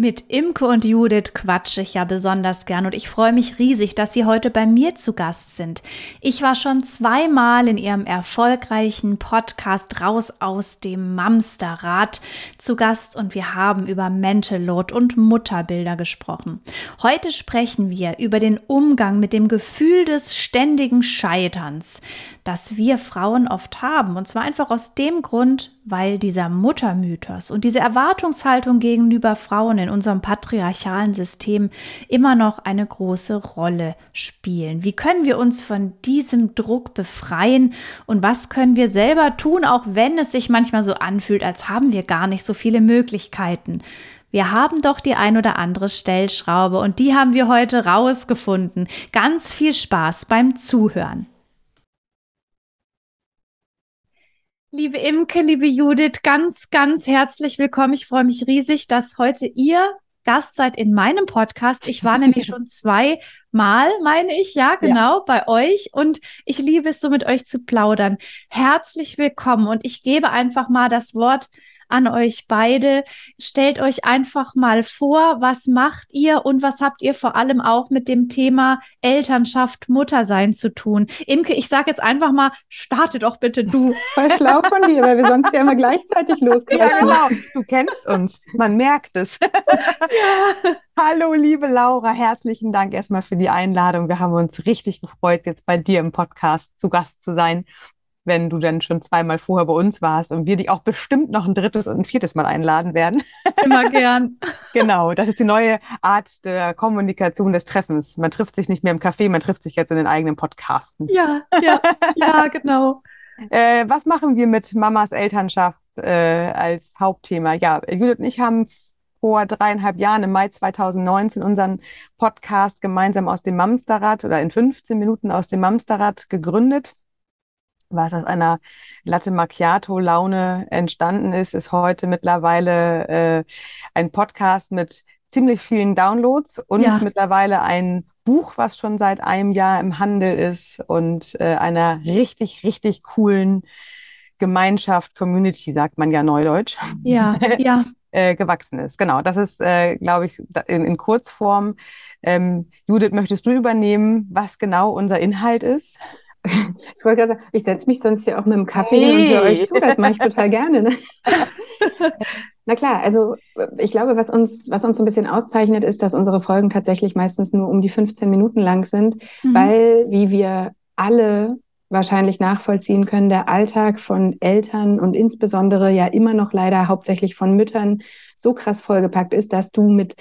Mit Imke und Judith quatsche ich ja besonders gern und ich freue mich riesig, dass Sie heute bei mir zu Gast sind. Ich war schon zweimal in Ihrem erfolgreichen Podcast Raus aus dem Mamsterrad zu Gast und wir haben über Mental Load und Mutterbilder gesprochen. Heute sprechen wir über den Umgang mit dem Gefühl des ständigen Scheiterns, das wir Frauen oft haben und zwar einfach aus dem Grund, weil dieser Muttermythos und diese Erwartungshaltung gegenüber Frauen in unserem patriarchalen System immer noch eine große Rolle spielen. Wie können wir uns von diesem Druck befreien und was können wir selber tun, auch wenn es sich manchmal so anfühlt, als haben wir gar nicht so viele Möglichkeiten? Wir haben doch die ein oder andere Stellschraube und die haben wir heute rausgefunden. Ganz viel Spaß beim Zuhören. Liebe Imke, liebe Judith, ganz, ganz herzlich willkommen. Ich freue mich riesig, dass heute ihr Gast seid in meinem Podcast. Ich war nämlich schon zweimal, meine ich, ja, genau, ja. bei euch. Und ich liebe es so, mit euch zu plaudern. Herzlich willkommen. Und ich gebe einfach mal das Wort an euch beide. Stellt euch einfach mal vor, was macht ihr und was habt ihr vor allem auch mit dem Thema Elternschaft, Muttersein zu tun? Imke, ich sage jetzt einfach mal, starte doch bitte du. Voll schlau von dir, weil wir sonst ja immer gleichzeitig losquatschen. Ja, genau. Du kennst uns. Man merkt es. ja. Hallo, liebe Laura. Herzlichen Dank erstmal für die Einladung. Wir haben uns richtig gefreut, jetzt bei dir im Podcast zu Gast zu sein wenn du dann schon zweimal vorher bei uns warst und wir dich auch bestimmt noch ein drittes und ein viertes Mal einladen werden. Immer gern. genau, das ist die neue Art der Kommunikation des Treffens. Man trifft sich nicht mehr im Café, man trifft sich jetzt in den eigenen Podcasten. Ja, ja, ja, genau. äh, was machen wir mit Mamas Elternschaft äh, als Hauptthema? Ja, Judith und ich haben vor dreieinhalb Jahren im Mai 2019 unseren Podcast gemeinsam aus dem Mamsterrad oder in 15 Minuten aus dem Mamsterrad gegründet was aus einer Latte Macchiato-Laune entstanden ist, ist heute mittlerweile äh, ein Podcast mit ziemlich vielen Downloads und ja. mittlerweile ein Buch, was schon seit einem Jahr im Handel ist und äh, einer richtig, richtig coolen Gemeinschaft, Community, sagt man ja neudeutsch. Ja, ja. äh, gewachsen ist. Genau, das ist, äh, glaube ich, in, in Kurzform. Ähm, Judith, möchtest du übernehmen, was genau unser Inhalt ist? Ich wollte gerade sagen, ich setze mich sonst ja auch mit dem Kaffee hey. und höre euch zu. Das mache ich total gerne. Ne? Na klar, also ich glaube, was uns, was uns so ein bisschen auszeichnet, ist, dass unsere Folgen tatsächlich meistens nur um die 15 Minuten lang sind, mhm. weil, wie wir alle wahrscheinlich nachvollziehen können, der Alltag von Eltern und insbesondere ja immer noch leider hauptsächlich von Müttern so krass vollgepackt ist, dass du mit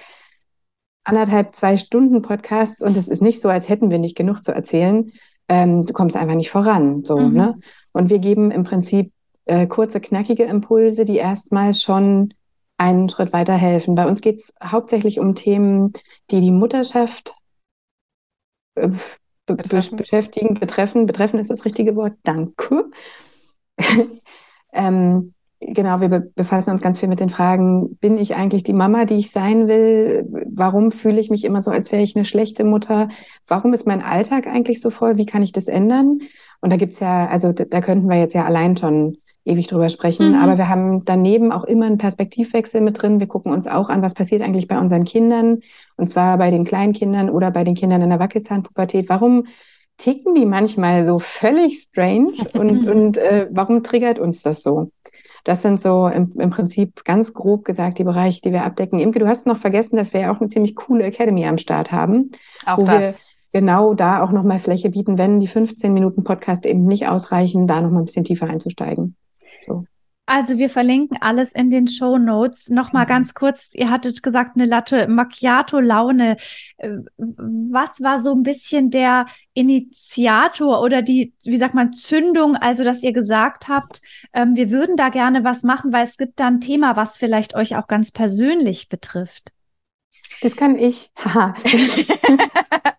anderthalb, zwei Stunden Podcasts und es ist nicht so, als hätten wir nicht genug zu erzählen, ähm, du kommst einfach nicht voran. So, mhm. ne? Und wir geben im Prinzip äh, kurze, knackige Impulse, die erstmal schon einen Schritt weiter helfen. Bei uns geht es hauptsächlich um Themen, die die Mutterschaft äh, be betreffen. beschäftigen, betreffen. Betreffen ist das richtige Wort. Danke. ähm, genau, wir be befassen uns ganz viel mit den Fragen, bin ich eigentlich die Mama, die ich sein will? Warum fühle ich mich immer so, als wäre ich eine schlechte Mutter? Warum ist mein Alltag eigentlich so voll? Wie kann ich das ändern? Und da gibt's ja, also da, da könnten wir jetzt ja allein schon ewig drüber sprechen, mhm. aber wir haben daneben auch immer einen Perspektivwechsel mit drin. Wir gucken uns auch an, was passiert eigentlich bei unseren Kindern, und zwar bei den kleinen Kindern oder bei den Kindern in der Wackelzahnpubertät. Warum ticken die manchmal so völlig strange und, und äh, warum triggert uns das so? Das sind so im, im, Prinzip ganz grob gesagt die Bereiche, die wir abdecken. Imke, du hast noch vergessen, dass wir ja auch eine ziemlich coole Academy am Start haben, auch wo das. wir genau da auch nochmal Fläche bieten, wenn die 15 Minuten Podcast eben nicht ausreichen, da nochmal ein bisschen tiefer einzusteigen. So. Also wir verlinken alles in den Show Notes. Nochmal mhm. ganz kurz, ihr hattet gesagt, eine Latte Macchiato-Laune. Äh, was war so ein bisschen der Initiator oder die, wie sagt man, Zündung, also dass ihr gesagt habt, ähm, wir würden da gerne was machen, weil es gibt da ein Thema, was vielleicht euch auch ganz persönlich betrifft. Das kann ich.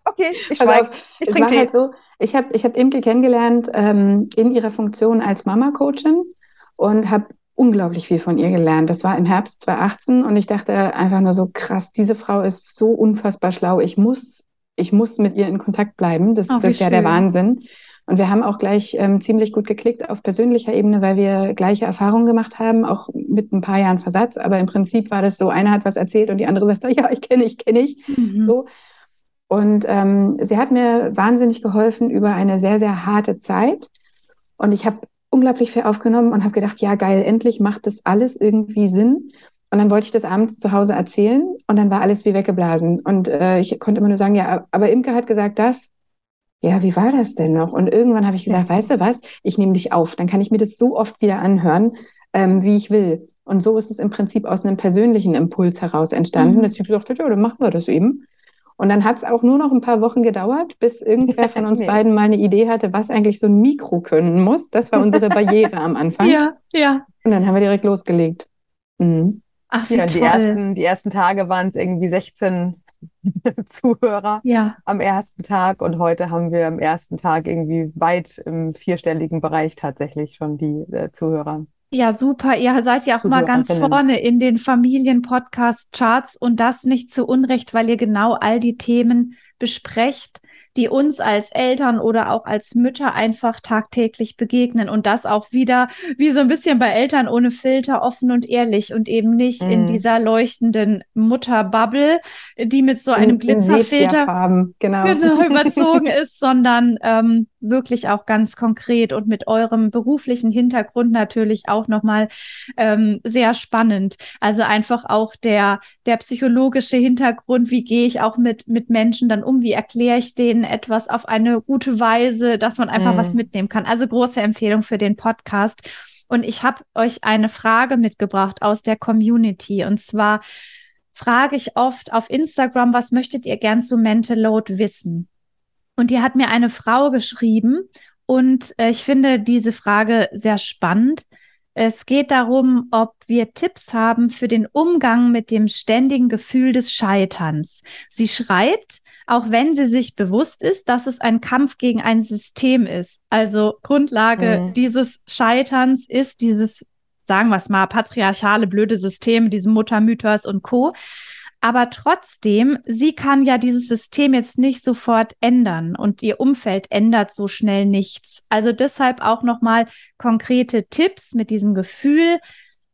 okay, ich, also, ich trinke halt so. Ich habe ich hab Imke kennengelernt ähm, in ihrer Funktion als Mama-Coachin und habe unglaublich viel von ihr gelernt. Das war im Herbst 2018 und ich dachte einfach nur so krass, diese Frau ist so unfassbar schlau. Ich muss, ich muss mit ihr in Kontakt bleiben. Das, oh, das ist ja der Wahnsinn. Und wir haben auch gleich ähm, ziemlich gut geklickt auf persönlicher Ebene, weil wir gleiche Erfahrungen gemacht haben, auch mit ein paar Jahren Versatz. Aber im Prinzip war das so, einer hat was erzählt und die andere sagt, ja, ich kenne, ich kenne ich. Mhm. So. Und ähm, sie hat mir wahnsinnig geholfen über eine sehr, sehr harte Zeit. Und ich habe unglaublich viel aufgenommen und habe gedacht, ja geil, endlich macht das alles irgendwie Sinn. Und dann wollte ich das abends zu Hause erzählen und dann war alles wie weggeblasen. Und äh, ich konnte immer nur sagen, ja, aber Imke hat gesagt das. Ja, wie war das denn noch? Und irgendwann habe ich gesagt, ja. weißt du was, ich nehme dich auf. Dann kann ich mir das so oft wieder anhören, ähm, wie ich will. Und so ist es im Prinzip aus einem persönlichen Impuls heraus entstanden, mhm. dass ich gesagt habe, ja, dann machen wir das eben. Und dann hat es auch nur noch ein paar Wochen gedauert, bis irgendwer von uns nee. beiden mal eine Idee hatte, was eigentlich so ein Mikro können muss. Das war unsere Barriere am Anfang. Ja, ja. Und dann haben wir direkt losgelegt. Mhm. Ach, wie ja, toll. Die ersten, die ersten Tage waren es irgendwie 16 Zuhörer ja. am ersten Tag und heute haben wir am ersten Tag irgendwie weit im vierstelligen Bereich tatsächlich schon die äh, Zuhörer. Ja, super. Ihr seid ja auch mal ganz vorne in den Familien-Podcast-Charts. Und das nicht zu Unrecht, weil ihr genau all die Themen besprecht, die uns als Eltern oder auch als Mütter einfach tagtäglich begegnen und das auch wieder wie so ein bisschen bei Eltern ohne Filter offen und ehrlich und eben nicht mm. in mhm. dieser leuchtenden Mutterbubble, die mit so einem in, Glitzerfilter genau. genau überzogen ist, sondern ähm, wirklich auch ganz konkret und mit eurem beruflichen Hintergrund natürlich auch nochmal ähm, sehr spannend. Also einfach auch der, der psychologische Hintergrund, wie gehe ich auch mit, mit Menschen dann um, wie erkläre ich denen, etwas auf eine gute Weise, dass man einfach mhm. was mitnehmen kann. Also große Empfehlung für den Podcast. Und ich habe euch eine Frage mitgebracht aus der Community. Und zwar frage ich oft auf Instagram, was möchtet ihr gern zu Mental Load wissen? Und die hat mir eine Frau geschrieben und äh, ich finde diese Frage sehr spannend. Es geht darum, ob wir Tipps haben für den Umgang mit dem ständigen Gefühl des Scheiterns. Sie schreibt, auch wenn sie sich bewusst ist, dass es ein Kampf gegen ein System ist. Also Grundlage mhm. dieses Scheiterns ist dieses, sagen wir es mal, patriarchale, blöde System, diesem Muttermythos und Co. Aber trotzdem, sie kann ja dieses System jetzt nicht sofort ändern und ihr Umfeld ändert so schnell nichts. Also deshalb auch nochmal konkrete Tipps mit diesem Gefühl,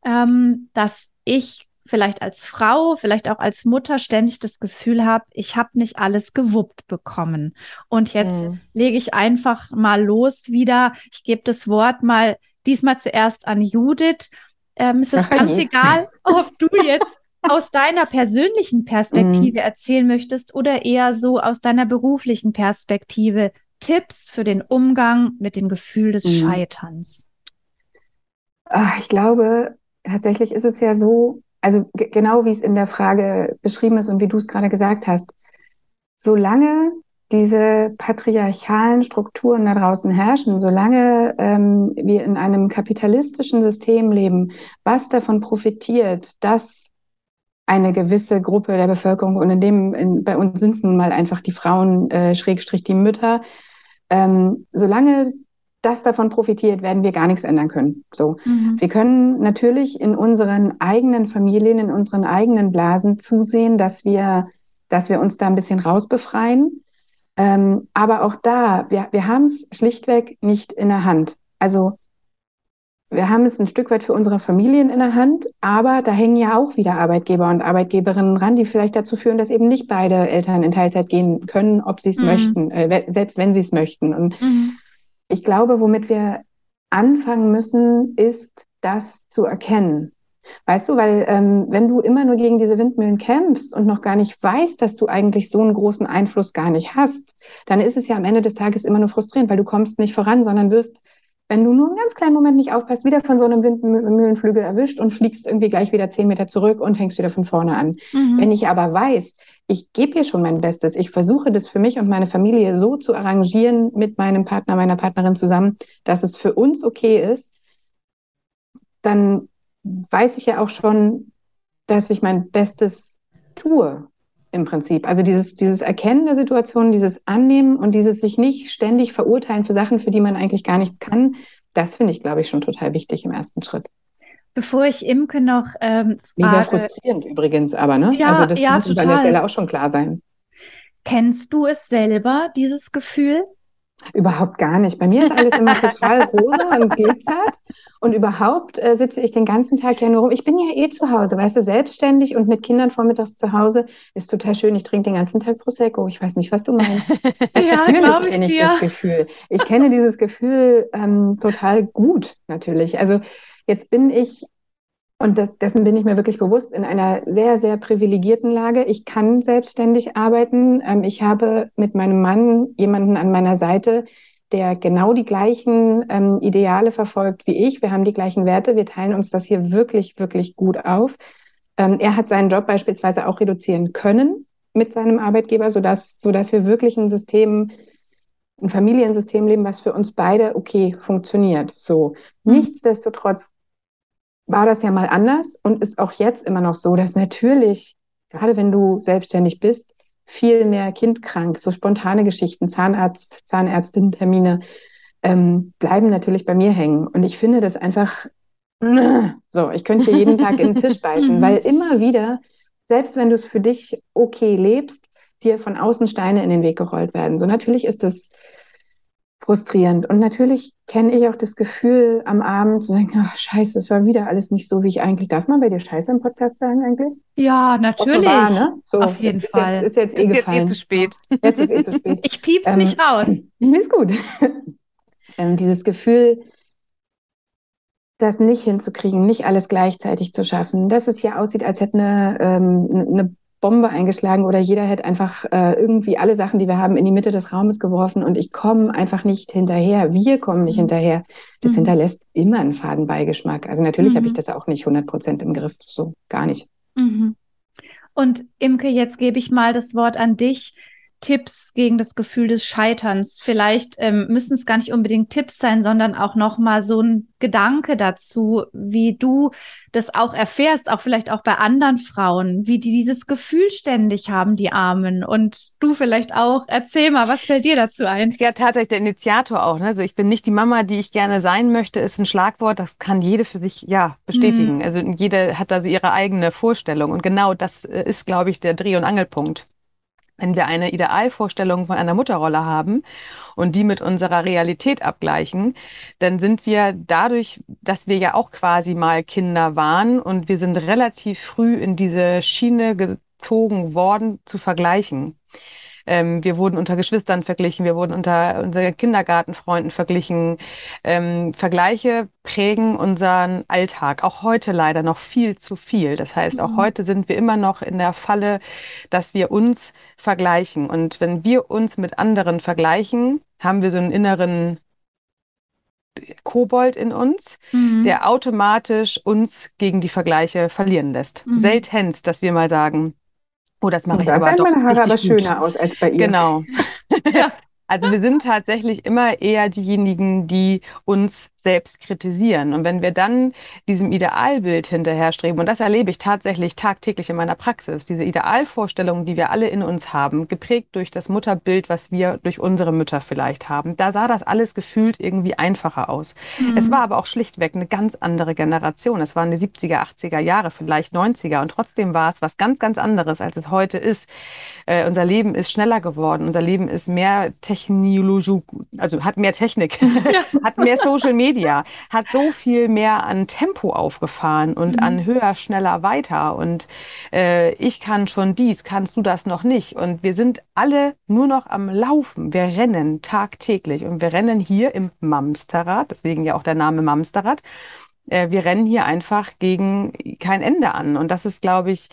ähm, dass ich vielleicht als Frau, vielleicht auch als Mutter ständig das Gefühl habe, ich habe nicht alles gewuppt bekommen. Und jetzt mhm. lege ich einfach mal los wieder. Ich gebe das Wort mal diesmal zuerst an Judith. Ähm, es ist ganz egal, ob du jetzt aus deiner persönlichen Perspektive mhm. erzählen möchtest oder eher so aus deiner beruflichen Perspektive. Tipps für den Umgang mit dem Gefühl des mhm. Scheiterns. Ach, ich glaube, tatsächlich ist es ja so, also genau wie es in der Frage beschrieben ist und wie du es gerade gesagt hast, solange diese patriarchalen Strukturen da draußen herrschen, solange ähm, wir in einem kapitalistischen System leben, was davon profitiert, dass eine gewisse Gruppe der Bevölkerung und in dem in, bei uns sind es nun mal einfach die Frauen äh, Schrägstrich die Mütter, ähm, solange das davon profitiert, werden wir gar nichts ändern können. So, mhm. wir können natürlich in unseren eigenen Familien, in unseren eigenen Blasen zusehen, dass wir, dass wir uns da ein bisschen rausbefreien. Ähm, aber auch da, wir, wir haben es schlichtweg nicht in der Hand. Also wir haben es ein Stück weit für unsere Familien in der Hand, aber da hängen ja auch wieder Arbeitgeber und Arbeitkeberinnen ran, die vielleicht dazu führen, dass eben nicht beide Eltern in Teilzeit gehen können, ob sie es mhm. möchten, äh, selbst wenn sie es möchten. Und mhm ich glaube, womit wir anfangen müssen, ist das zu erkennen. Weißt du, weil ähm, wenn du immer nur gegen diese Windmühlen kämpfst und noch gar nicht weißt, dass du eigentlich so einen großen Einfluss gar nicht hast, dann ist es ja am Ende des Tages immer nur frustrierend, weil du kommst nicht voran, sondern wirst wenn du nur einen ganz kleinen Moment nicht aufpasst, wieder von so einem Windmühlenflügel erwischt und fliegst irgendwie gleich wieder zehn Meter zurück und fängst wieder von vorne an. Mhm. Wenn ich aber weiß, ich gebe hier schon mein Bestes, ich versuche das für mich und meine Familie so zu arrangieren mit meinem Partner, meiner Partnerin zusammen, dass es für uns okay ist, dann weiß ich ja auch schon, dass ich mein Bestes tue im Prinzip. Also dieses, dieses Erkennen der Situation, dieses Annehmen und dieses sich nicht ständig verurteilen für Sachen, für die man eigentlich gar nichts kann, das finde ich, glaube ich, schon total wichtig im ersten Schritt. Bevor ich Imke noch ähm, Mega frustrierend übrigens, aber ne? Ja, also das ja, muss total. an der Stelle auch schon klar sein. Kennst du es selber, dieses Gefühl? Überhaupt gar nicht. Bei mir ist alles immer total rosa und glitzert. Und überhaupt äh, sitze ich den ganzen Tag ja nur rum. Ich bin ja eh zu Hause, weißt du, selbstständig und mit Kindern vormittags zu Hause ist total schön. Ich trinke den ganzen Tag Prosecco. Ich weiß nicht, was du meinst. ja, glaube ich kenne ich dir. das Gefühl. Ich kenne dieses Gefühl ähm, total gut, natürlich. Also jetzt bin ich und das, dessen bin ich mir wirklich bewusst, in einer sehr, sehr privilegierten Lage. Ich kann selbstständig arbeiten. Ähm, ich habe mit meinem Mann jemanden an meiner Seite, der genau die gleichen ähm, Ideale verfolgt wie ich. Wir haben die gleichen Werte. Wir teilen uns das hier wirklich, wirklich gut auf. Ähm, er hat seinen Job beispielsweise auch reduzieren können mit seinem Arbeitgeber, sodass, sodass wir wirklich ein System, ein Familiensystem leben, was für uns beide okay funktioniert. So. Mhm. Nichtsdestotrotz war das ja mal anders und ist auch jetzt immer noch so, dass natürlich, gerade wenn du selbstständig bist, viel mehr kindkrank, so spontane Geschichten, Zahnarzt, Zahnärztin-Termine ähm, bleiben natürlich bei mir hängen. Und ich finde das einfach, so, ich könnte hier jeden Tag in den Tisch beißen, weil immer wieder, selbst wenn du es für dich okay lebst, dir von außen Steine in den Weg gerollt werden. So natürlich ist das frustrierend. Und natürlich kenne ich auch das Gefühl, am Abend zu sagen, ach, scheiße, es war wieder alles nicht so, wie ich eigentlich. Darf man bei dir Scheiße im Podcast sagen eigentlich? Ja, natürlich. Offenbar, ne? so, Auf jeden ist Fall. Jetzt, ist jetzt eh jetzt gefallen. Jetzt eh zu spät. Jetzt ist eh zu spät. Ich piep's ähm, nicht raus. Ist gut. ähm, dieses Gefühl, das nicht hinzukriegen, nicht alles gleichzeitig zu schaffen, dass es hier aussieht, als hätte eine, ähm, eine Bombe eingeschlagen oder jeder hätte einfach äh, irgendwie alle Sachen, die wir haben, in die Mitte des Raumes geworfen und ich komme einfach nicht hinterher. Wir kommen nicht mhm. hinterher. Das mhm. hinterlässt immer einen Fadenbeigeschmack. Also natürlich mhm. habe ich das auch nicht 100 Prozent im Griff, so gar nicht. Mhm. Und Imke, jetzt gebe ich mal das Wort an dich. Tipps gegen das Gefühl des Scheiterns. Vielleicht ähm, müssen es gar nicht unbedingt Tipps sein, sondern auch noch mal so ein Gedanke dazu, wie du das auch erfährst, auch vielleicht auch bei anderen Frauen, wie die dieses Gefühl ständig haben, die Armen. Und du vielleicht auch. Erzähl mal, was fällt dir dazu ein? Ja, tatsächlich der Initiator auch. Ne? Also ich bin nicht die Mama, die ich gerne sein möchte, ist ein Schlagwort. Das kann jede für sich ja bestätigen. Mhm. Also jede hat da ihre eigene Vorstellung. Und genau das äh, ist, glaube ich, der Dreh- und Angelpunkt wenn wir eine Idealvorstellung von einer Mutterrolle haben und die mit unserer Realität abgleichen, dann sind wir dadurch, dass wir ja auch quasi mal Kinder waren und wir sind relativ früh in diese Schiene gezogen worden zu vergleichen. Ähm, wir wurden unter Geschwistern verglichen, wir wurden unter unseren Kindergartenfreunden verglichen. Ähm, Vergleiche prägen unseren Alltag, auch heute leider noch viel zu viel. Das heißt, auch mhm. heute sind wir immer noch in der Falle, dass wir uns vergleichen. Und wenn wir uns mit anderen vergleichen, haben wir so einen inneren Kobold in uns, mhm. der automatisch uns gegen die Vergleiche verlieren lässt. Mhm. Seltenst, dass wir mal sagen, Oh, das mache ich aber doch. Meine Haare aber schöner aus als bei ihr. Genau. ja. Also wir sind tatsächlich immer eher diejenigen, die uns selbst kritisieren. Und wenn wir dann diesem Idealbild hinterher streben, und das erlebe ich tatsächlich tagtäglich in meiner Praxis, diese Idealvorstellungen, die wir alle in uns haben, geprägt durch das Mutterbild, was wir durch unsere Mütter vielleicht haben, da sah das alles gefühlt irgendwie einfacher aus. Mhm. Es war aber auch schlichtweg eine ganz andere Generation. Es waren die 70er, 80er Jahre, vielleicht 90er. Und trotzdem war es was ganz, ganz anderes, als es heute ist. Äh, unser Leben ist schneller geworden. Unser Leben ist mehr Technologie, also hat mehr Technik, ja. hat mehr Social Media. Media hat so viel mehr an Tempo aufgefahren und mhm. an höher, schneller, weiter. Und äh, ich kann schon dies, kannst du das noch nicht. Und wir sind alle nur noch am Laufen. Wir rennen tagtäglich und wir rennen hier im Mamsterrad, deswegen ja auch der Name Mamsterrad. Äh, wir rennen hier einfach gegen kein Ende an. Und das ist, glaube ich,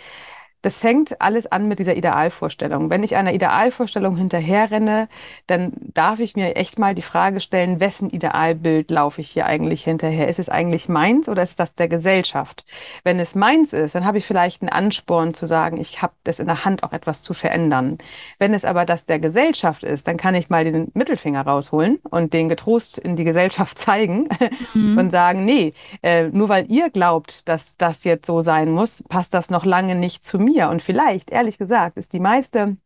das fängt alles an mit dieser Idealvorstellung. Wenn ich einer Idealvorstellung hinterherrenne, dann darf ich mir echt mal die Frage stellen, wessen Idealbild laufe ich hier eigentlich hinterher? Ist es eigentlich meins oder ist das der Gesellschaft? Wenn es meins ist, dann habe ich vielleicht einen Ansporn zu sagen, ich habe das in der Hand, auch etwas zu verändern. Wenn es aber das der Gesellschaft ist, dann kann ich mal den Mittelfinger rausholen und den getrost in die Gesellschaft zeigen mhm. und sagen, nee, äh, nur weil ihr glaubt, dass das jetzt so sein muss, passt das noch lange nicht zu mir mir. Und vielleicht, ehrlich gesagt, ist die meiste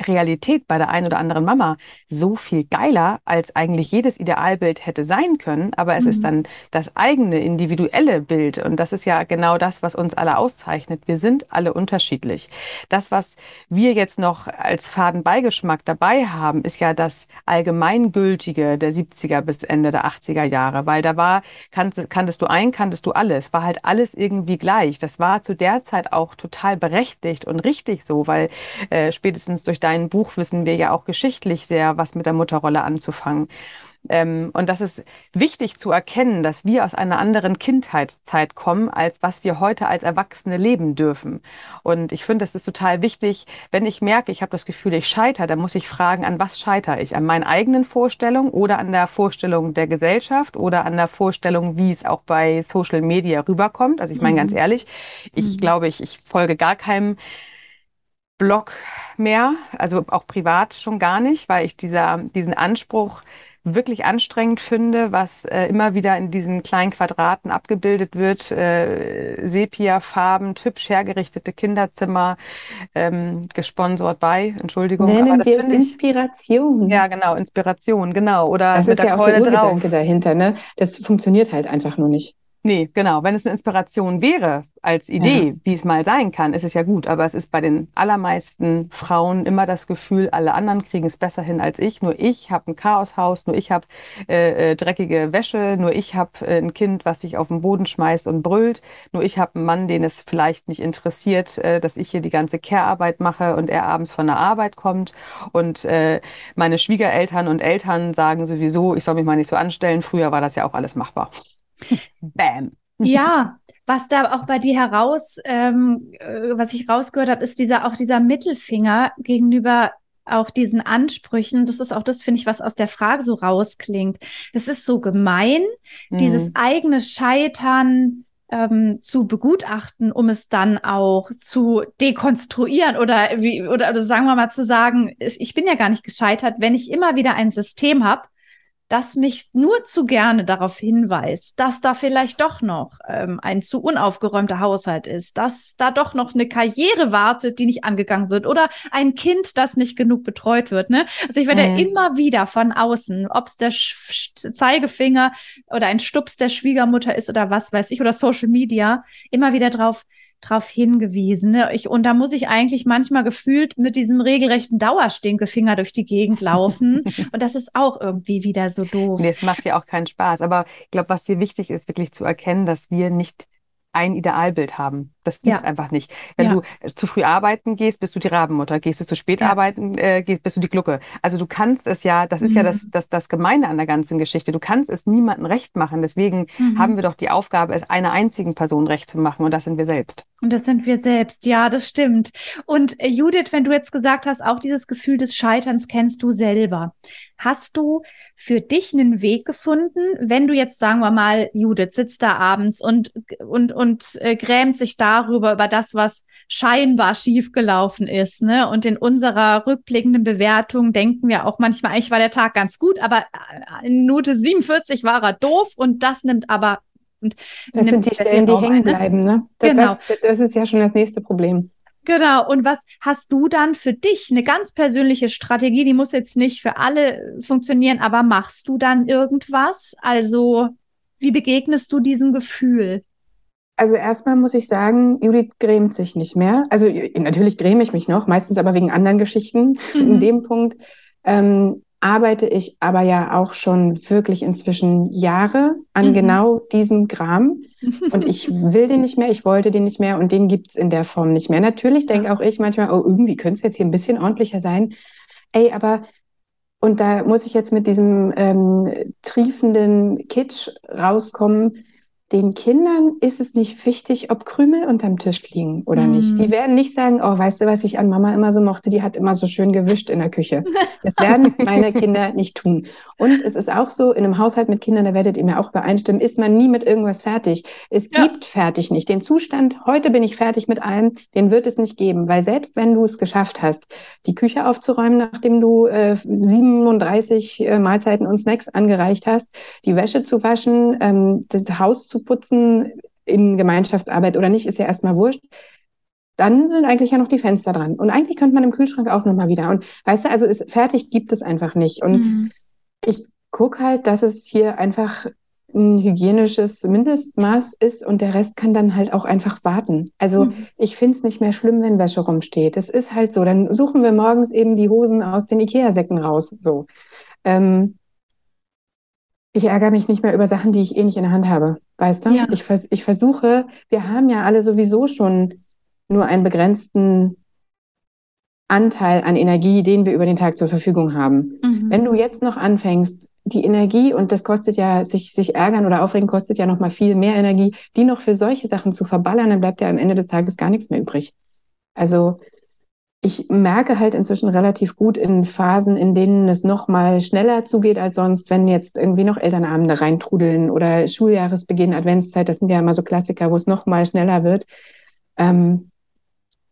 Realität bei der einen oder anderen Mama so viel geiler, als eigentlich jedes Idealbild hätte sein können. Aber es mhm. ist dann das eigene individuelle Bild. Und das ist ja genau das, was uns alle auszeichnet. Wir sind alle unterschiedlich. Das, was wir jetzt noch als Fadenbeigeschmack dabei haben, ist ja das Allgemeingültige der 70er bis Ende der 80er Jahre. Weil da war, kanntest, kanntest du ein, kanntest du alles. War halt alles irgendwie gleich. Das war zu der Zeit auch total berechtigt und richtig so, weil äh, spätestens durch dein Buch wissen wir ja auch geschichtlich sehr, was mit der Mutterrolle anzufangen. Ähm, und das ist wichtig zu erkennen, dass wir aus einer anderen Kindheitszeit kommen, als was wir heute als Erwachsene leben dürfen. Und ich finde, es ist total wichtig, wenn ich merke, ich habe das Gefühl, ich scheitere, dann muss ich fragen, an was scheitere ich? An meinen eigenen Vorstellungen oder an der Vorstellung der Gesellschaft oder an der Vorstellung, wie es auch bei Social Media rüberkommt. Also ich meine mhm. ganz ehrlich, ich mhm. glaube, ich, ich folge gar keinem Blog mehr, also auch privat schon gar nicht, weil ich dieser, diesen Anspruch wirklich anstrengend finde, was äh, immer wieder in diesen kleinen Quadraten abgebildet wird. Äh, Sepia-Farben, hübsch hergerichtete Kinderzimmer, ähm, gesponsert bei, Entschuldigung. Nennen aber wir es Inspiration. Ja, genau, Inspiration, genau. Oder das ist ja auch der Urgedanke dahinter, ne? Das funktioniert halt einfach nur nicht. Nee, genau. Wenn es eine Inspiration wäre als Idee, ja. wie es mal sein kann, ist es ja gut. Aber es ist bei den allermeisten Frauen immer das Gefühl, alle anderen kriegen es besser hin als ich. Nur ich habe ein Chaoshaus, nur ich habe äh, äh, dreckige Wäsche, nur ich habe äh, ein Kind, was sich auf den Boden schmeißt und brüllt. Nur ich habe einen Mann, den es vielleicht nicht interessiert, äh, dass ich hier die ganze Care-Arbeit mache und er abends von der Arbeit kommt. Und äh, meine Schwiegereltern und Eltern sagen sowieso, ich soll mich mal nicht so anstellen. Früher war das ja auch alles machbar. Bam. Ja, was da auch bei dir heraus, ähm, äh, was ich rausgehört habe, ist dieser auch dieser Mittelfinger gegenüber auch diesen Ansprüchen. Das ist auch das, finde ich, was aus der Frage so rausklingt. Es ist so gemein, mhm. dieses eigene Scheitern ähm, zu begutachten, um es dann auch zu dekonstruieren oder wie oder, oder sagen wir mal zu sagen, ich bin ja gar nicht gescheitert, wenn ich immer wieder ein System habe, das mich nur zu gerne darauf hinweist, dass da vielleicht doch noch ähm, ein zu unaufgeräumter Haushalt ist, dass da doch noch eine Karriere wartet, die nicht angegangen wird oder ein Kind, das nicht genug betreut wird. Ne? Also ich werde mhm. immer wieder von außen, ob es der Sch Zeigefinger oder ein Stups der Schwiegermutter ist oder was weiß ich oder Social Media, immer wieder drauf drauf hingewiesen. Ne? Ich, und da muss ich eigentlich manchmal gefühlt mit diesem regelrechten Dauerstinkefinger durch die Gegend laufen. und das ist auch irgendwie wieder so doof. Nee, es macht ja auch keinen Spaß. Aber ich glaube, was hier wichtig ist, wirklich zu erkennen, dass wir nicht ein Idealbild haben. Das gibt's ja. einfach nicht. Wenn ja. du äh, zu früh arbeiten gehst, bist du die Rabenmutter. Gehst du zu spät ja. arbeiten, äh, gehst, bist du die Glucke. Also du kannst es ja, das ist mhm. ja das, das, das Gemeine an der ganzen Geschichte. Du kannst es niemandem recht machen. Deswegen mhm. haben wir doch die Aufgabe, es einer einzigen Person recht zu machen. Und das sind wir selbst. Und das sind wir selbst. Ja, das stimmt. Und äh, Judith, wenn du jetzt gesagt hast, auch dieses Gefühl des Scheiterns kennst du selber. Hast du für dich einen Weg gefunden, wenn du jetzt, sagen wir mal, Judith sitzt da abends und, und, und äh, grämt sich darüber, über das, was scheinbar schiefgelaufen ist. Ne? Und in unserer rückblickenden Bewertung denken wir auch manchmal, eigentlich war der Tag ganz gut, aber äh, in Minute 47 war er doof und das nimmt aber. Und das sind die Stellen, die hängen ne? bleiben. Ne? Das, genau. Das, das ist ja schon das nächste Problem. Genau. Und was hast du dann für dich eine ganz persönliche Strategie? Die muss jetzt nicht für alle funktionieren, aber machst du dann irgendwas? Also, wie begegnest du diesem Gefühl? Also erstmal muss ich sagen, Judith grämt sich nicht mehr. Also natürlich gräme ich mich noch, meistens aber wegen anderen Geschichten. Mhm. In dem Punkt ähm, arbeite ich aber ja auch schon wirklich inzwischen Jahre an mhm. genau diesem Gram. Und ich will den nicht mehr, ich wollte den nicht mehr und den gibt's in der Form nicht mehr. Natürlich denke auch ich manchmal, oh, irgendwie könnte es jetzt hier ein bisschen ordentlicher sein. Ey, aber und da muss ich jetzt mit diesem ähm, triefenden Kitsch rauskommen den Kindern ist es nicht wichtig, ob Krümel unterm Tisch liegen oder mm. nicht. Die werden nicht sagen, oh, weißt du, was ich an Mama immer so mochte, die hat immer so schön gewischt in der Küche. Das werden meine Kinder nicht tun. Und es ist auch so, in einem Haushalt mit Kindern, da werdet ihr mir auch übereinstimmen, ist man nie mit irgendwas fertig. Es ja. gibt fertig nicht. Den Zustand, heute bin ich fertig mit allem, den wird es nicht geben. Weil selbst wenn du es geschafft hast, die Küche aufzuräumen, nachdem du äh, 37 äh, Mahlzeiten und Snacks angereicht hast, die Wäsche zu waschen, ähm, das Haus zu putzen in Gemeinschaftsarbeit oder nicht, ist ja erstmal wurscht. Dann sind eigentlich ja noch die Fenster dran. Und eigentlich könnte man im Kühlschrank auch nochmal wieder. Und weißt du, also ist, fertig gibt es einfach nicht. Und mhm. ich gucke halt, dass es hier einfach ein hygienisches Mindestmaß ist und der Rest kann dann halt auch einfach warten. Also mhm. ich finde es nicht mehr schlimm, wenn Wäsche rumsteht. Es ist halt so. Dann suchen wir morgens eben die Hosen aus den Ikea-Säcken raus. So. Ähm, ich ärgere mich nicht mehr über Sachen, die ich eh nicht in der Hand habe. Weißt du? Ja. Ich, vers ich versuche, wir haben ja alle sowieso schon nur einen begrenzten Anteil an Energie, den wir über den Tag zur Verfügung haben. Mhm. Wenn du jetzt noch anfängst, die Energie, und das kostet ja, sich, sich ärgern oder aufregen, kostet ja noch mal viel mehr Energie, die noch für solche Sachen zu verballern, dann bleibt ja am Ende des Tages gar nichts mehr übrig. Also ich merke halt inzwischen relativ gut in Phasen, in denen es noch mal schneller zugeht als sonst, wenn jetzt irgendwie noch Elternabende reintrudeln oder Schuljahresbeginn, Adventszeit, das sind ja immer so Klassiker, wo es noch mal schneller wird. Ähm,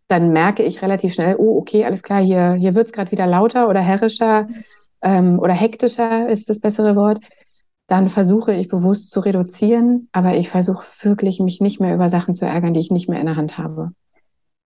dann merke ich relativ schnell, oh, okay, alles klar, hier, hier wird es gerade wieder lauter oder herrischer ähm, oder hektischer ist das bessere Wort. Dann versuche ich bewusst zu reduzieren, aber ich versuche wirklich, mich nicht mehr über Sachen zu ärgern, die ich nicht mehr in der Hand habe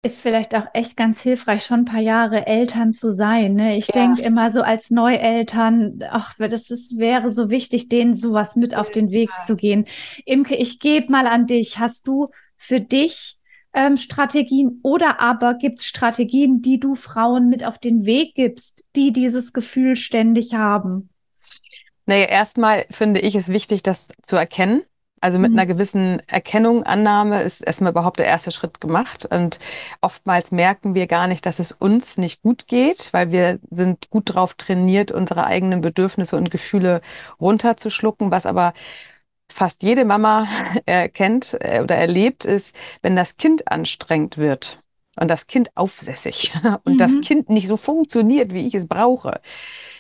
ist vielleicht auch echt ganz hilfreich, schon ein paar Jahre Eltern zu sein. Ne? Ich ja. denke immer so als Neueltern, ach, das ist, wäre so wichtig, denen sowas mit auf den Weg zu gehen. Imke, ich gebe mal an dich. Hast du für dich ähm, Strategien oder aber gibt es Strategien, die du Frauen mit auf den Weg gibst, die dieses Gefühl ständig haben? Naja, erstmal finde ich es wichtig, das zu erkennen also mit mhm. einer gewissen Erkennung, Annahme ist erstmal überhaupt der erste Schritt gemacht. Und oftmals merken wir gar nicht, dass es uns nicht gut geht, weil wir sind gut darauf trainiert, unsere eigenen Bedürfnisse und Gefühle runterzuschlucken. Was aber fast jede Mama erkennt äh, oder erlebt, ist, wenn das Kind anstrengend wird und das Kind aufsässig und mhm. das Kind nicht so funktioniert, wie ich es brauche,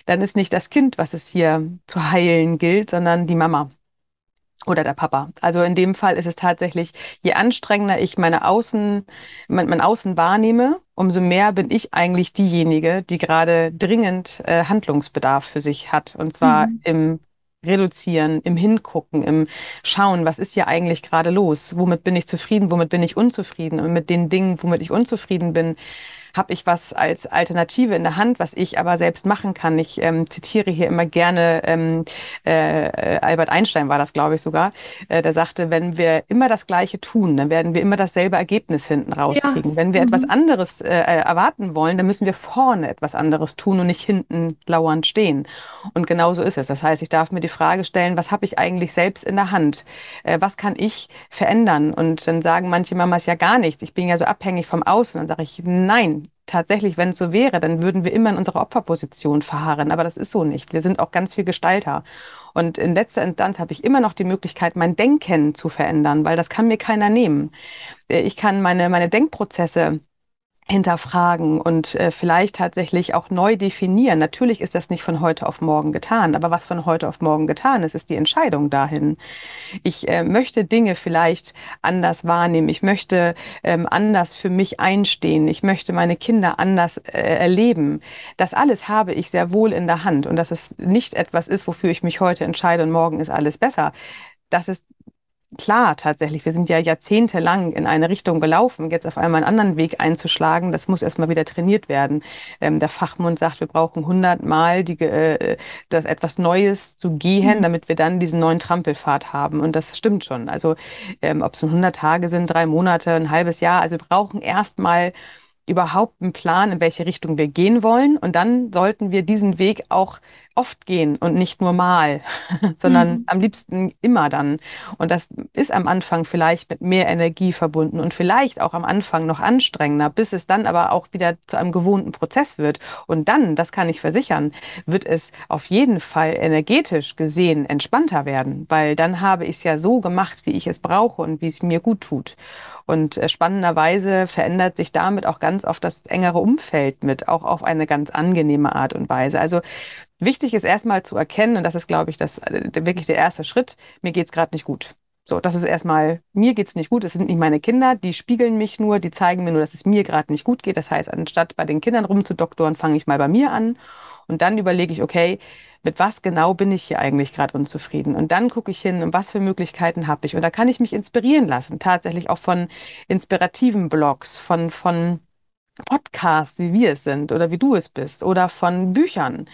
dann ist nicht das Kind, was es hier zu heilen gilt, sondern die Mama oder der Papa. Also in dem Fall ist es tatsächlich, je anstrengender ich meine Außen, mein, mein Außen wahrnehme, umso mehr bin ich eigentlich diejenige, die gerade dringend äh, Handlungsbedarf für sich hat. Und zwar mhm. im Reduzieren, im Hingucken, im Schauen, was ist hier eigentlich gerade los? Womit bin ich zufrieden? Womit bin ich unzufrieden? Und mit den Dingen, womit ich unzufrieden bin, habe ich was als Alternative in der Hand, was ich aber selbst machen kann. Ich ähm, zitiere hier immer gerne, ähm, äh, Albert Einstein war das, glaube ich, sogar, äh, der sagte, wenn wir immer das Gleiche tun, dann werden wir immer dasselbe Ergebnis hinten rauskriegen. Ja. Wenn wir mhm. etwas anderes äh, erwarten wollen, dann müssen wir vorne etwas anderes tun und nicht hinten lauernd stehen. Und genau so ist es. Das heißt, ich darf mir die Frage stellen, was habe ich eigentlich selbst in der Hand? Äh, was kann ich verändern? Und dann sagen manche Mamas ja gar nichts. Ich bin ja so abhängig vom Außen. Dann sage ich, nein, tatsächlich, wenn es so wäre, dann würden wir immer in unserer Opferposition verharren. Aber das ist so nicht. Wir sind auch ganz viel Gestalter. Und in letzter Instanz habe ich immer noch die Möglichkeit, mein Denken zu verändern, weil das kann mir keiner nehmen. Äh, ich kann meine, meine Denkprozesse hinterfragen und äh, vielleicht tatsächlich auch neu definieren. Natürlich ist das nicht von heute auf morgen getan, aber was von heute auf morgen getan ist, ist die Entscheidung dahin. Ich äh, möchte Dinge vielleicht anders wahrnehmen. Ich möchte ähm, anders für mich einstehen. Ich möchte meine Kinder anders äh, erleben. Das alles habe ich sehr wohl in der Hand und dass es nicht etwas ist, wofür ich mich heute entscheide und morgen ist alles besser. Das ist klar, tatsächlich. Wir sind ja jahrzehntelang in eine Richtung gelaufen. Jetzt auf einmal einen anderen Weg einzuschlagen, das muss erstmal wieder trainiert werden. Ähm, der Fachmund sagt, wir brauchen hundertmal die, äh, das etwas Neues zu gehen, mhm. damit wir dann diesen neuen Trampelpfad haben. Und das stimmt schon. Also, ähm, ob es nun 100 Tage sind, drei Monate, ein halbes Jahr. Also, wir brauchen erstmal überhaupt einen Plan, in welche Richtung wir gehen wollen. Und dann sollten wir diesen Weg auch oft gehen und nicht nur mal, sondern mhm. am liebsten immer dann. Und das ist am Anfang vielleicht mit mehr Energie verbunden und vielleicht auch am Anfang noch anstrengender, bis es dann aber auch wieder zu einem gewohnten Prozess wird. Und dann, das kann ich versichern, wird es auf jeden Fall energetisch gesehen entspannter werden, weil dann habe ich es ja so gemacht, wie ich es brauche und wie es mir gut tut. Und äh, spannenderweise verändert sich damit auch ganz oft das engere Umfeld mit, auch auf eine ganz angenehme Art und Weise. Also wichtig ist erstmal zu erkennen, und das ist, glaube ich, das, äh, wirklich der erste Schritt, mir geht es gerade nicht gut. So, das ist erstmal, mir geht es nicht gut, es sind nicht meine Kinder, die spiegeln mich nur, die zeigen mir nur, dass es mir gerade nicht gut geht. Das heißt, anstatt bei den Kindern rumzudoktoren, fange ich mal bei mir an und dann überlege ich, okay, mit was genau bin ich hier eigentlich gerade unzufrieden? Und dann gucke ich hin, was für Möglichkeiten habe ich. Und da kann ich mich inspirieren lassen, tatsächlich auch von inspirativen Blogs, von, von Podcasts, wie wir es sind oder wie du es bist oder von Büchern,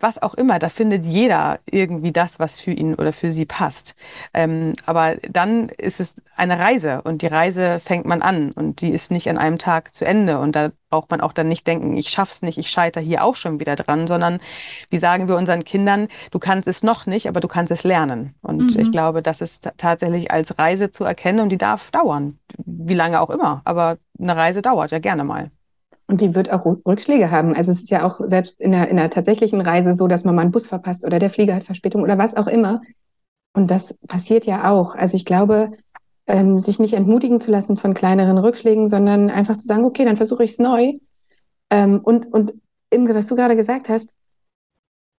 was auch immer, da findet jeder irgendwie das, was für ihn oder für sie passt. Ähm, aber dann ist es eine Reise und die Reise fängt man an und die ist nicht an einem Tag zu Ende und da braucht man auch dann nicht denken, ich schaff's nicht, ich scheitere hier auch schon wieder dran, sondern wie sagen wir unseren Kindern, du kannst es noch nicht, aber du kannst es lernen. Und mhm. ich glaube, das ist tatsächlich als Reise zu erkennen und die darf dauern, wie lange auch immer, aber eine Reise dauert ja gerne mal. Und die wird auch Rückschläge haben. Also es ist ja auch selbst in der, in der tatsächlichen Reise so, dass man mal einen Bus verpasst oder der Flieger hat Verspätung oder was auch immer. Und das passiert ja auch. Also ich glaube, ähm, sich nicht entmutigen zu lassen von kleineren Rückschlägen, sondern einfach zu sagen, okay, dann versuche ich es neu. Ähm, und, und Imke, was du gerade gesagt hast,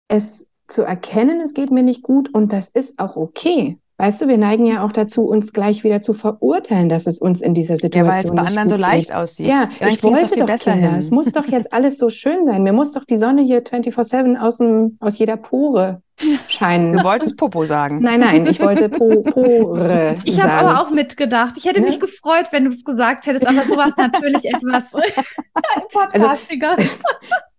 es zu erkennen, es geht mir nicht gut und das ist auch okay. Weißt du, wir neigen ja auch dazu, uns gleich wieder zu verurteilen, dass es uns in dieser Situation ja, weil es bei anderen so leicht geht. aussieht. Ja, ja ich wollte doch Kinder. Hin. Es muss doch jetzt alles so schön sein. Mir muss doch die Sonne hier 24/7 aus, aus jeder Pore scheinen. Du wolltest Popo sagen. Nein, nein, ich wollte po Pore Ich habe aber auch mitgedacht. Ich hätte ne? mich gefreut, wenn du es gesagt hättest, aber sowas natürlich etwas podcastiger. Also,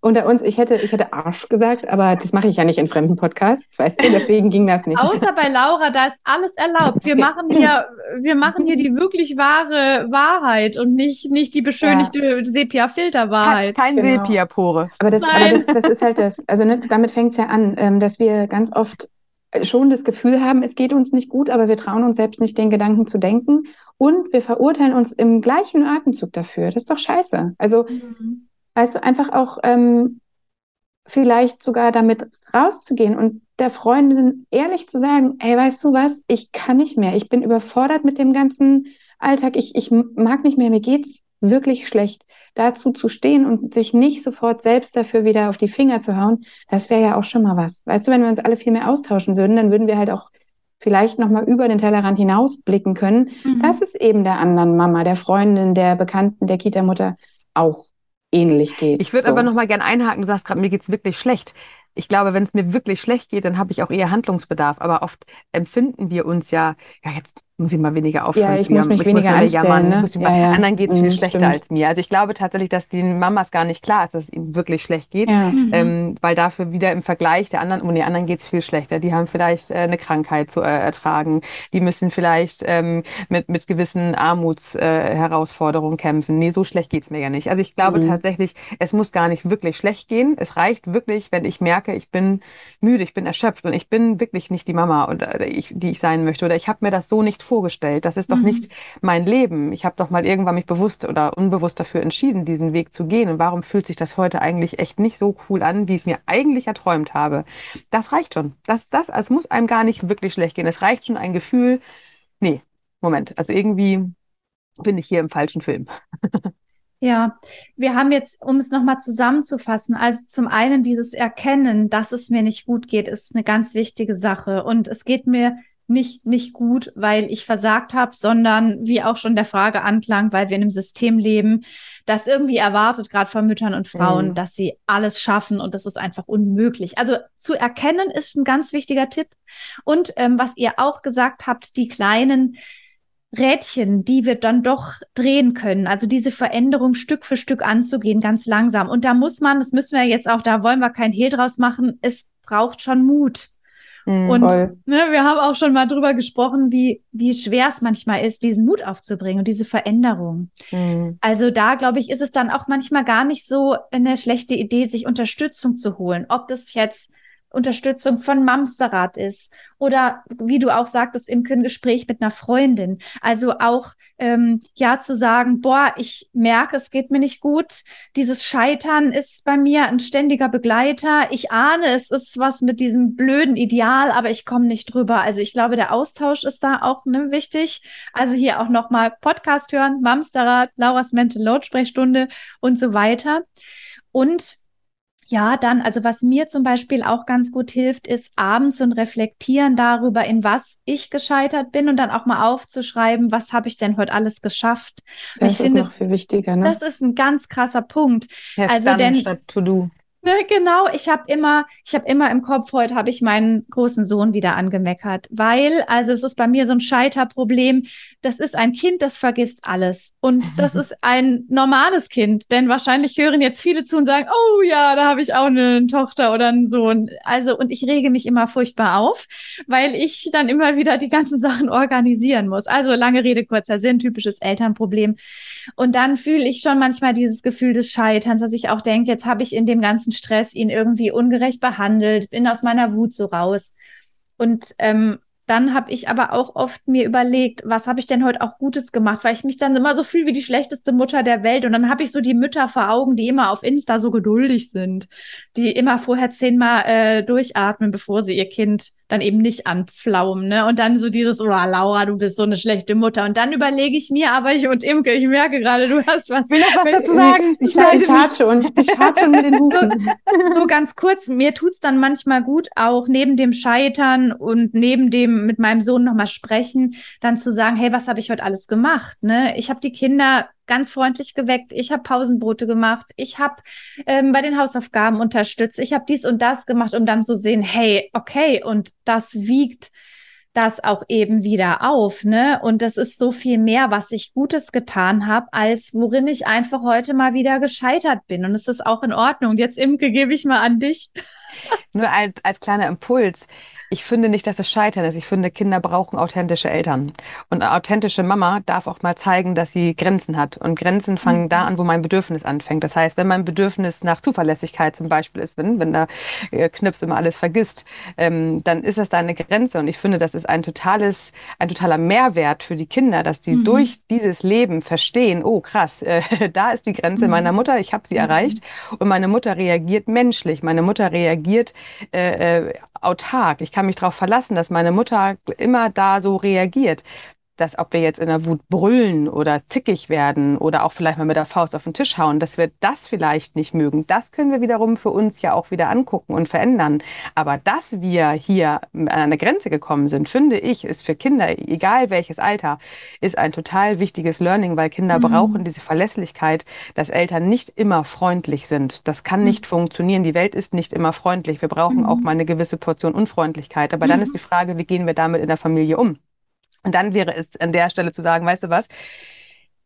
unter uns, ich hätte, ich hätte Arsch gesagt, aber das mache ich ja nicht in fremden Podcasts, weißt du, deswegen ging das nicht. Außer bei Laura, da ist alles erlaubt. Wir machen hier, wir machen hier die wirklich wahre Wahrheit und nicht, nicht die beschönigte ja. Sepia-Filter-Wahrheit. Kein genau. Sepia-Pore. Aber, das, aber das, das, ist halt das, also ne, damit fängt es ja an, ähm, dass wir ganz oft schon das Gefühl haben, es geht uns nicht gut, aber wir trauen uns selbst nicht, den Gedanken zu denken. Und wir verurteilen uns im gleichen Atemzug dafür. Das ist doch scheiße. Also mhm weißt du, einfach auch ähm, vielleicht sogar damit rauszugehen und der Freundin ehrlich zu sagen, ey, weißt du was, ich kann nicht mehr, ich bin überfordert mit dem ganzen Alltag, ich, ich mag nicht mehr, mir geht's wirklich schlecht. Dazu zu stehen und sich nicht sofort selbst dafür wieder auf die Finger zu hauen, das wäre ja auch schon mal was. Weißt du, wenn wir uns alle viel mehr austauschen würden, dann würden wir halt auch vielleicht nochmal über den Tellerrand hinaus blicken können, mhm. dass es eben der anderen Mama, der Freundin, der Bekannten, der Kita-Mutter auch ähnlich geht. Ich würde so. aber noch mal gerne einhaken. Du sagst gerade, mir geht's wirklich schlecht. Ich glaube, wenn es mir wirklich schlecht geht, dann habe ich auch eher Handlungsbedarf. Aber oft empfinden wir uns ja, ja, jetzt muss ich mal weniger aufhören. Ja, ich muss mich ich weniger muss anstellen. Ne? Muss ja, ja. Anderen geht es viel mhm, schlechter stimmt. als mir. Also ich glaube tatsächlich, dass den Mamas gar nicht klar ist, dass es ihnen wirklich schlecht geht, ja. Mhm. ähm, weil dafür wieder im Vergleich der anderen, um die anderen geht es viel schlechter. Die haben vielleicht äh, eine Krankheit zu äh, ertragen, die müssen vielleicht ähm, mit, mit gewissen Armutsherausforderungen äh, kämpfen. Nee, so schlecht geht es mir ja nicht. Also ich glaube mhm. tatsächlich, es muss gar nicht wirklich schlecht gehen. Es reicht wirklich, wenn ich merke, ich bin müde, ich bin erschöpft und ich bin wirklich nicht die Mama, oder, ich, die ich sein möchte. Oder ich habe mir das so nicht vorgestellt. Das ist doch mhm. nicht mein Leben. Ich habe doch mal irgendwann mich bewusst oder unbewusst dafür entschieden, diesen Weg zu gehen. Und warum fühlt sich das heute eigentlich echt nicht so cool an, wie ich es mir eigentlich erträumt habe? Das reicht schon. Das, das, es muss einem gar nicht wirklich schlecht gehen. Es reicht schon ein Gefühl, nee, Moment, also irgendwie bin ich hier im falschen Film. Ja, wir haben jetzt, um es nochmal zusammenzufassen, also zum einen dieses Erkennen, dass es mir nicht gut geht, ist eine ganz wichtige Sache. Und es geht mir nicht, nicht gut, weil ich versagt habe, sondern wie auch schon der Frage anklang, weil wir in einem System leben, das irgendwie erwartet, gerade von Müttern und Frauen, mhm. dass sie alles schaffen und das ist einfach unmöglich. Also zu erkennen ist ein ganz wichtiger Tipp. Und ähm, was ihr auch gesagt habt, die kleinen Rädchen, die wir dann doch drehen können. Also diese Veränderung Stück für Stück anzugehen, ganz langsam. Und da muss man, das müssen wir jetzt auch, da wollen wir kein Hehl draus machen, es braucht schon Mut. Mhm, und ne, wir haben auch schon mal drüber gesprochen, wie, wie schwer es manchmal ist, diesen Mut aufzubringen und diese Veränderung. Mhm. Also da, glaube ich, ist es dann auch manchmal gar nicht so eine schlechte Idee, sich Unterstützung zu holen. Ob das jetzt Unterstützung von Mamsterrad ist oder wie du auch sagtest, im Gespräch mit einer Freundin. Also auch ähm, ja zu sagen, boah, ich merke, es geht mir nicht gut. Dieses Scheitern ist bei mir ein ständiger Begleiter. Ich ahne, es ist was mit diesem blöden Ideal, aber ich komme nicht drüber. Also ich glaube, der Austausch ist da auch ne, wichtig. Also hier auch nochmal Podcast hören, Mamsterrad, Laura's Mental Load Sprechstunde und so weiter. Und ja, dann, also was mir zum Beispiel auch ganz gut hilft, ist abends und reflektieren darüber, in was ich gescheitert bin und dann auch mal aufzuschreiben, was habe ich denn heute alles geschafft. Das ich ist finde, noch viel wichtiger. Ne? Das ist ein ganz krasser Punkt. Heft also denn statt To-Do. Ne, genau, ich habe immer, ich habe immer im Kopf, heute habe ich meinen großen Sohn wieder angemeckert, weil, also es ist bei mir so ein Scheiterproblem. Das ist ein Kind, das vergisst alles. Und das ist ein normales Kind, denn wahrscheinlich hören jetzt viele zu und sagen, oh ja, da habe ich auch eine Tochter oder einen Sohn. Also, und ich rege mich immer furchtbar auf, weil ich dann immer wieder die ganzen Sachen organisieren muss. Also lange Rede, kurzer Sinn, typisches Elternproblem. Und dann fühle ich schon manchmal dieses Gefühl des Scheiterns, dass ich auch denke, jetzt habe ich in dem ganzen Stress ihn irgendwie ungerecht behandelt, bin aus meiner Wut so raus. Und ähm, dann habe ich aber auch oft mir überlegt, was habe ich denn heute auch Gutes gemacht, weil ich mich dann immer so fühle wie die schlechteste Mutter der Welt. Und dann habe ich so die Mütter vor Augen, die immer auf Insta so geduldig sind, die immer vorher zehnmal äh, durchatmen, bevor sie ihr Kind dann eben nicht anpflaumen, ne? Und dann so dieses, oh, Laura, du bist so eine schlechte Mutter. Und dann überlege ich mir, aber ich und Imke, ich merke gerade, du hast was. Will noch was dazu sagen? Ich, ich, ich hart schon. Ich hart schon mit den Hufen. So, so ganz kurz, mir tut's dann manchmal gut, auch neben dem Scheitern und neben dem mit meinem Sohn nochmal sprechen, dann zu sagen, hey, was habe ich heute alles gemacht? Ne? Ich habe die Kinder ganz freundlich geweckt. Ich habe Pausenbrote gemacht. Ich habe ähm, bei den Hausaufgaben unterstützt. Ich habe dies und das gemacht, um dann zu sehen, hey, okay, und das wiegt das auch eben wieder auf, ne? Und das ist so viel mehr, was ich Gutes getan habe, als worin ich einfach heute mal wieder gescheitert bin. Und es ist auch in Ordnung. Jetzt, Imke, gebe ich mal an dich. Nur als, als kleiner Impuls ich finde nicht, dass es Scheitern ist. Ich finde, Kinder brauchen authentische Eltern. Und eine authentische Mama darf auch mal zeigen, dass sie Grenzen hat. Und Grenzen fangen mhm. da an, wo mein Bedürfnis anfängt. Das heißt, wenn mein Bedürfnis nach Zuverlässigkeit zum Beispiel ist, wenn, wenn da äh, Knips immer alles vergisst, ähm, dann ist das da eine Grenze. Und ich finde, das ist ein totales, ein totaler Mehrwert für die Kinder, dass die mhm. durch dieses Leben verstehen, oh krass, äh, da ist die Grenze mhm. meiner Mutter, ich habe sie mhm. erreicht. Und meine Mutter reagiert menschlich. Meine Mutter reagiert äh, äh autark. Ich kann mich darauf verlassen, dass meine Mutter immer da so reagiert dass ob wir jetzt in der Wut brüllen oder zickig werden oder auch vielleicht mal mit der Faust auf den Tisch hauen, dass wir das vielleicht nicht mögen. Das können wir wiederum für uns ja auch wieder angucken und verändern. Aber dass wir hier an eine Grenze gekommen sind, finde ich, ist für Kinder, egal welches Alter, ist ein total wichtiges Learning, weil Kinder mhm. brauchen diese Verlässlichkeit, dass Eltern nicht immer freundlich sind. Das kann mhm. nicht funktionieren. Die Welt ist nicht immer freundlich. Wir brauchen mhm. auch mal eine gewisse Portion Unfreundlichkeit. Aber dann mhm. ist die Frage, wie gehen wir damit in der Familie um? Und dann wäre es an der Stelle zu sagen, weißt du was,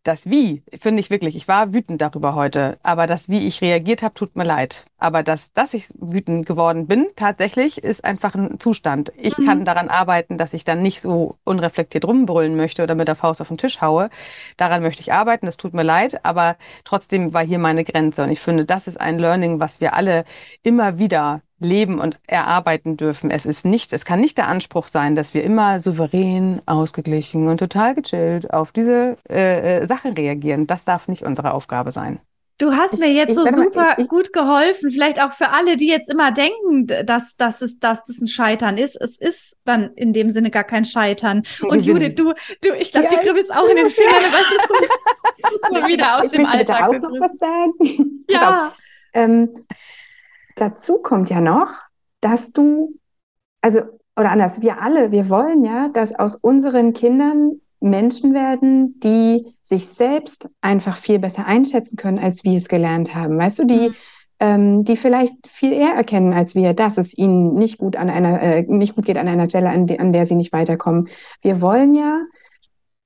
das Wie finde ich wirklich, ich war wütend darüber heute, aber das Wie ich reagiert habe, tut mir leid. Aber das, dass ich wütend geworden bin, tatsächlich ist einfach ein Zustand. Ich mhm. kann daran arbeiten, dass ich dann nicht so unreflektiert rumbrüllen möchte oder mit der Faust auf den Tisch haue. Daran möchte ich arbeiten, das tut mir leid, aber trotzdem war hier meine Grenze. Und ich finde, das ist ein Learning, was wir alle immer wieder leben und erarbeiten dürfen. Es ist nicht, es kann nicht der Anspruch sein, dass wir immer souverän, ausgeglichen und total gechillt auf diese äh, äh Sachen reagieren. Das darf nicht unsere Aufgabe sein. Du hast ich, mir jetzt so super ich, gut geholfen, vielleicht auch für alle, die jetzt immer denken, dass, dass, es, dass das ein Scheitern ist. Es ist dann in dem Sinne gar kein Scheitern. Und Judith, du, du ich glaube, ja, die kribbelst auch in den Fingern, das ist so, so wieder aus ich dem Alltag. Ich auch noch was sagen. Ja. Ähm, Dazu kommt ja noch, dass du, also, oder anders, wir alle, wir wollen ja, dass aus unseren Kindern Menschen werden, die sich selbst einfach viel besser einschätzen können, als wir es gelernt haben. Weißt du, die, mhm. ähm, die vielleicht viel eher erkennen als wir, dass es ihnen nicht gut an einer, äh, nicht gut geht an einer Stelle, an, de an der sie nicht weiterkommen. Wir wollen ja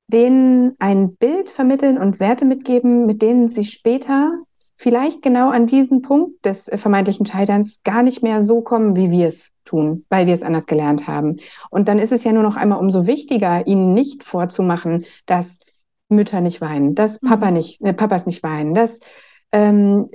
denen ein Bild vermitteln und Werte mitgeben, mit denen sie später vielleicht genau an diesen Punkt des äh, vermeintlichen Scheiterns gar nicht mehr so kommen, wie wir es tun, weil wir es anders gelernt haben. Und dann ist es ja nur noch einmal umso wichtiger, ihnen nicht vorzumachen, dass Mütter nicht weinen, dass Papa mhm. nicht, äh, Papas nicht weinen, dass ähm,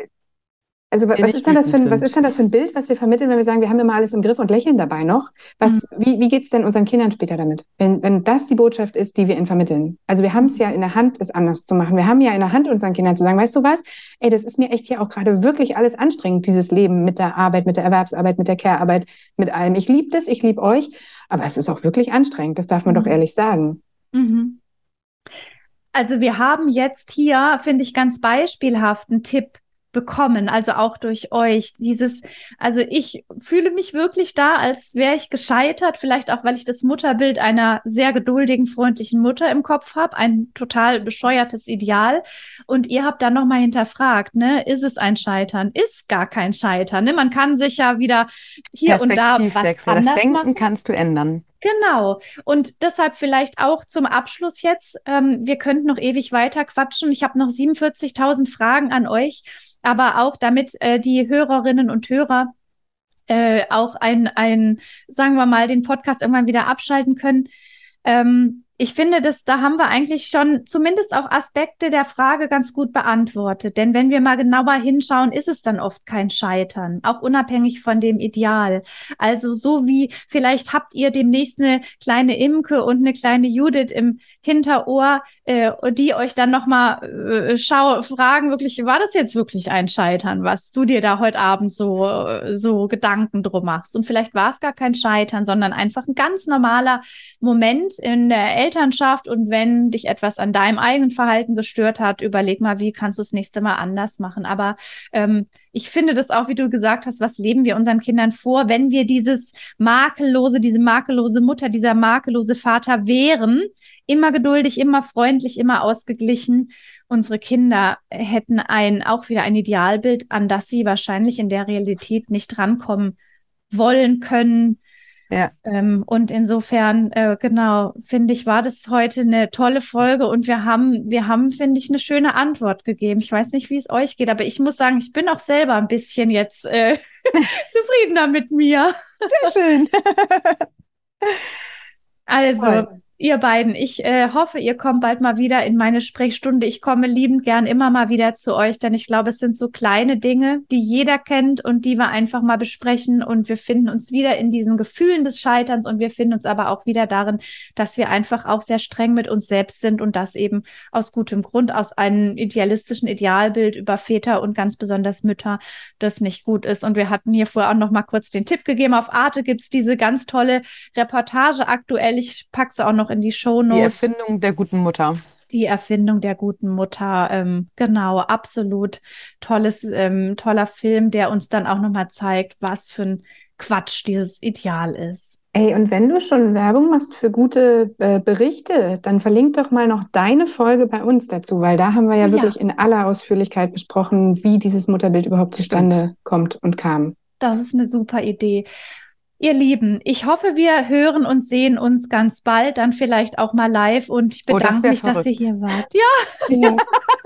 Also was ist, denn das für ein, was ist denn das für ein Bild, was wir vermitteln, wenn wir sagen, wir haben immer alles im Griff und lächeln dabei noch? Was, mhm. Wie, wie geht es denn unseren Kindern später damit, wenn, wenn das die Botschaft ist, die wir ihnen vermitteln? Also wir haben es ja in der Hand, es anders zu machen. Wir haben ja in der Hand, unseren Kindern zu sagen, weißt du was, ey, das ist mir echt hier auch gerade wirklich alles anstrengend, dieses Leben mit der Arbeit, mit der Erwerbsarbeit, mit der Care-Arbeit, mit allem. Ich liebe das, ich liebe euch, aber es ist auch wirklich anstrengend, das darf man mhm. doch ehrlich sagen. Mhm. Also wir haben jetzt hier, finde ich, ganz beispielhaft einen Tipp bekommen, also auch durch euch. Dieses, also ich fühle mich wirklich da, als wäre ich gescheitert, vielleicht auch, weil ich das Mutterbild einer sehr geduldigen, freundlichen Mutter im Kopf habe, ein total bescheuertes Ideal. Und ihr habt dann nochmal hinterfragt, ne, ist es ein Scheitern? Ist gar kein Scheitern. Ne? Man kann sich ja wieder hier und da was anders das Denken machen. kannst du ändern. Genau. Und deshalb vielleicht auch zum Abschluss jetzt. Ähm, wir könnten noch ewig weiter quatschen. Ich habe noch 47.000 Fragen an euch, aber auch damit äh, die Hörerinnen und Hörer äh, auch ein, ein, sagen wir mal, den Podcast irgendwann wieder abschalten können. Ähm, ich finde, dass da haben wir eigentlich schon zumindest auch Aspekte der Frage ganz gut beantwortet. Denn wenn wir mal genauer hinschauen, ist es dann oft kein Scheitern, auch unabhängig von dem Ideal. Also so wie vielleicht habt ihr demnächst eine kleine Imke und eine kleine Judith im Hinterohr, äh, die euch dann nochmal äh, schau fragen, wirklich, war das jetzt wirklich ein Scheitern, was du dir da heute Abend so, so Gedanken drum machst? Und vielleicht war es gar kein Scheitern, sondern einfach ein ganz normaler Moment in der Elternschaft und wenn dich etwas an deinem eigenen Verhalten gestört hat, überleg mal, wie kannst du das nächste Mal anders machen. Aber ähm, ich finde das auch, wie du gesagt hast, was leben wir unseren Kindern vor, wenn wir dieses makellose, diese makellose Mutter, dieser makellose Vater wären, immer geduldig, immer freundlich, immer ausgeglichen. Unsere Kinder hätten ein, auch wieder ein Idealbild, an das sie wahrscheinlich in der Realität nicht rankommen wollen können, ja. Ähm, und insofern, äh, genau, finde ich, war das heute eine tolle Folge und wir haben, wir haben, finde ich, eine schöne Antwort gegeben. Ich weiß nicht, wie es euch geht, aber ich muss sagen, ich bin auch selber ein bisschen jetzt äh, zufriedener mit mir. Sehr schön. also, Toll. Ihr beiden, ich äh, hoffe, ihr kommt bald mal wieder in meine Sprechstunde. Ich komme liebend gern immer mal wieder zu euch, denn ich glaube, es sind so kleine Dinge, die jeder kennt und die wir einfach mal besprechen. Und wir finden uns wieder in diesen Gefühlen des Scheiterns und wir finden uns aber auch wieder darin, dass wir einfach auch sehr streng mit uns selbst sind und das eben aus gutem Grund, aus einem idealistischen Idealbild über Väter und ganz besonders Mütter, das nicht gut ist. Und wir hatten hier vorher auch noch mal kurz den Tipp gegeben. Auf Arte gibt's diese ganz tolle Reportage aktuell. Ich packe sie auch noch noch in die Show Notes. Die Erfindung der guten Mutter. Die Erfindung der guten Mutter, ähm, genau, absolut tolles, ähm, toller Film, der uns dann auch nochmal zeigt, was für ein Quatsch dieses Ideal ist. Ey, und wenn du schon Werbung machst für gute äh, Berichte, dann verlink doch mal noch deine Folge bei uns dazu, weil da haben wir ja, ja. wirklich in aller Ausführlichkeit besprochen, wie dieses Mutterbild überhaupt zustande Stimmt. kommt und kam. Das ist eine super Idee. Ihr Lieben, ich hoffe, wir hören und sehen uns ganz bald, dann vielleicht auch mal live und ich bedanke oh, mich, verrückt. dass ihr hier wart. Ja. ja.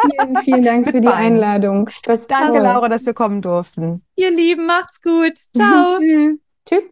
Vielen, vielen Dank für die Einladung. Danke, toll. Laura, dass wir kommen durften. Ihr Lieben, macht's gut. Ciao. Tschüss.